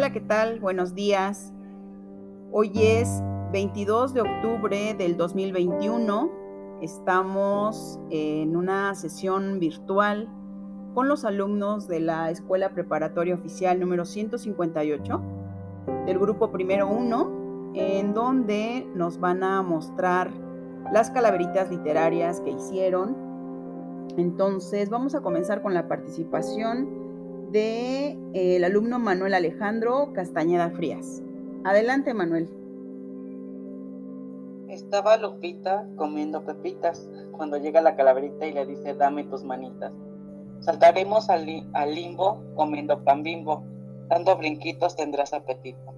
Hola, ¿qué tal? Buenos días. Hoy es 22 de octubre del 2021. Estamos en una sesión virtual con los alumnos de la Escuela Preparatoria Oficial número 158 del grupo Primero 1, en donde nos van a mostrar las calaveritas literarias que hicieron. Entonces vamos a comenzar con la participación de, eh, alumno Manuel Alejandro Castañeda Frías. Adelante, Manuel. Estaba Lupita comiendo pepitas cuando llega la calaverita y le dice, dame tus manitas. Saltaremos al, al limbo comiendo pan bimbo, dando brinquitos tendrás apetito.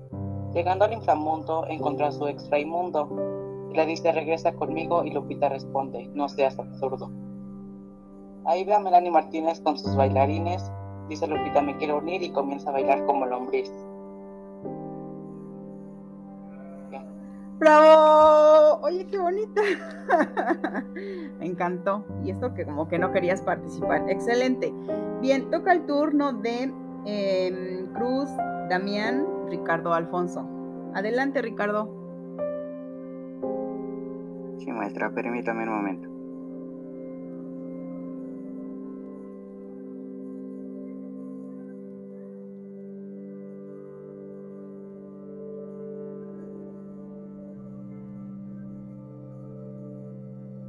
Llegando al inframundo encontró a su ex Raimundo le dice, regresa conmigo y Lupita responde, no seas absurdo. Ahí ve a Melanie Martínez con sus bailarines Dice Lupita, me quiero unir y comienza a bailar como lombriz. ¡Bravo! Oye, qué bonita. me encantó. Y esto que como que no querías participar. Excelente. Bien, toca el turno de em, Cruz, Damián, Ricardo Alfonso. Adelante, Ricardo. Sí, maestra, permítame un momento.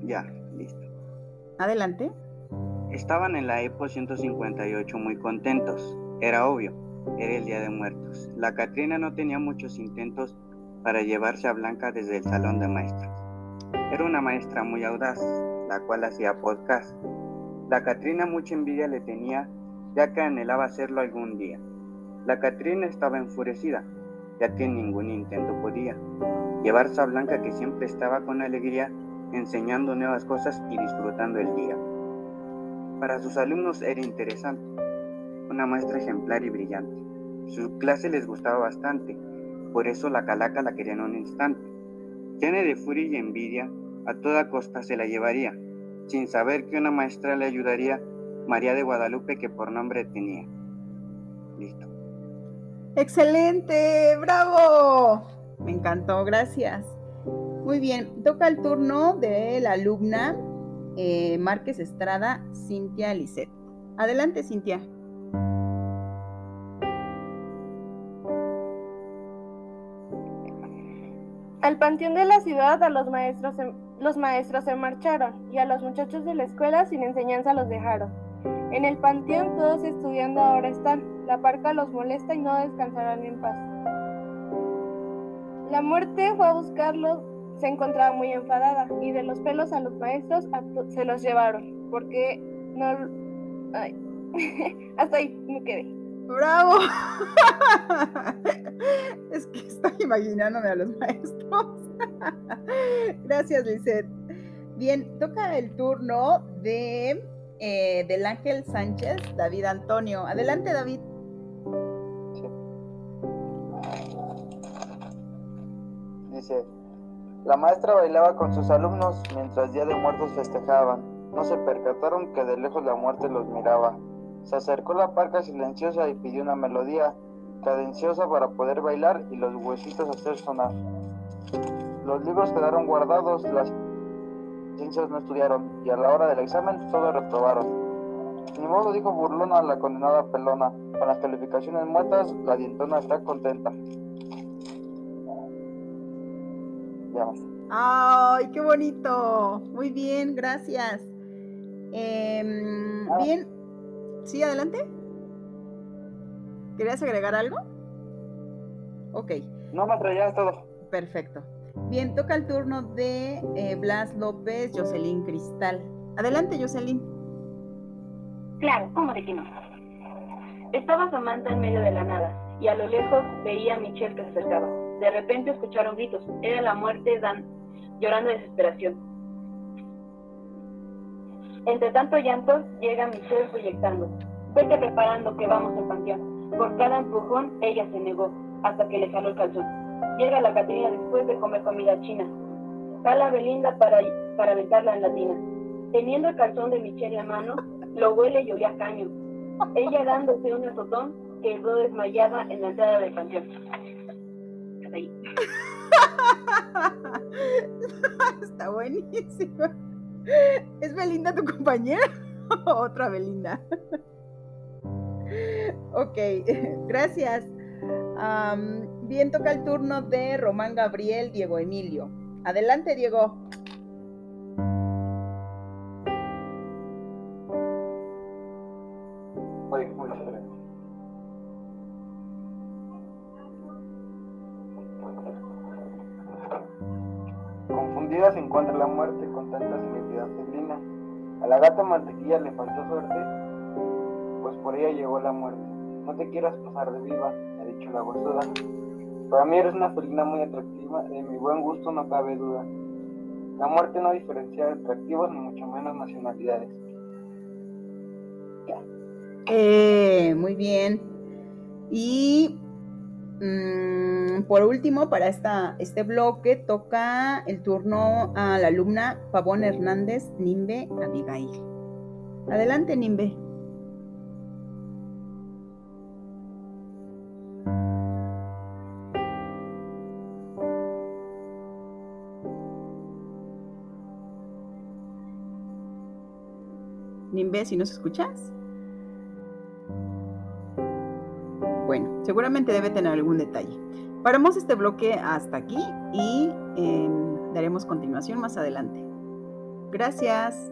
Ya, listo. Adelante. Estaban en la EPO 158 muy contentos. Era obvio, era el Día de Muertos. La Catrina no tenía muchos intentos para llevarse a Blanca desde el salón de maestros. Era una maestra muy audaz, la cual hacía podcast. La Catrina mucha envidia le tenía, ya que anhelaba hacerlo algún día. La Catrina estaba enfurecida, ya que ningún intento podía. Llevarse a Blanca, que siempre estaba con alegría, enseñando nuevas cosas y disfrutando el día. Para sus alumnos era interesante, una maestra ejemplar y brillante. Su clase les gustaba bastante, por eso la calaca la quería en un instante. Llena de furia y envidia, a toda costa se la llevaría, sin saber que una maestra le ayudaría, María de Guadalupe, que por nombre tenía. Listo. Excelente, bravo. Me encantó, gracias. Muy bien, toca el turno de la alumna eh, Márquez Estrada, Cintia Lisset. Adelante, Cintia. Al panteón de la ciudad a los maestros, los maestros se marcharon y a los muchachos de la escuela sin enseñanza los dejaron. En el panteón todos estudiando ahora están, la parca los molesta y no descansarán en paz. La muerte fue a buscarlos se encontraba muy enfadada y de los pelos a los maestros se los llevaron porque no... Ay. Hasta ahí me quedé. ¡Bravo! es que estoy imaginándome a los maestros. Gracias, Lisette. Bien, toca el turno de eh, del Ángel Sánchez, David Antonio. Adelante, David. Dice, la maestra bailaba con sus alumnos mientras Día de Muertos festejaban. No se percataron que de lejos la muerte los miraba. Se acercó la parca silenciosa y pidió una melodía cadenciosa para poder bailar y los huesitos hacer sonar. Los libros quedaron guardados, las ciencias no estudiaron y a la hora del examen todos reprobaron. Ni modo dijo burlona la condenada pelona, con las calificaciones muertas la dientona está contenta. ¡Ay, qué bonito! Muy bien, gracias. Em, ah. Bien, sí, adelante. ¿Querías agregar algo? Ok. No, me ya todo. Perfecto. Bien, toca el turno de eh, Blas López, Jocelyn Cristal. Adelante, Jocelyn. Claro, ¿cómo de que no? Estaba Samantha en medio de la nada y a lo lejos veía a Michelle que se acercaba. De repente escucharon gritos. Era la muerte Dan, llorando de desesperación. Entre tanto llanto, llega Michelle proyectando. Vete preparando que vamos al panteón. Por cada empujón, ella se negó, hasta que le jaló el calzón. Llega la Caterina después de comer comida china. Jala a Belinda para, para en la tina. Teniendo el calzón de Michelle en la mano, Lo huele y olía caño. Ella dándose un azotón quedó desmayada en la entrada del panteón. Ahí. Está buenísimo. ¿Es Belinda tu compañera? Otra Belinda. ok, gracias. bien, toca el turno de Román Gabriel, Diego Emilio. Adelante, Diego. Confundida se encuentra la muerte con tanta celebridad felina. A la gata mantequilla le faltó suerte, pues por ella llegó la muerte. No te quieras pasar de viva, ha dicho la gozuda. Para mí eres una felina muy atractiva, de mi buen gusto no cabe duda. La muerte no diferencia atractivos ni mucho menos nacionalidades. Eh, muy bien. Y mm, por último, para esta, este bloque toca el turno a la alumna Pavón Hernández Nimbe Abigail. Adelante, Nimbe. Nimbe, si nos escuchas. Seguramente debe tener algún detalle. Paramos este bloque hasta aquí y em, daremos continuación más adelante. Gracias.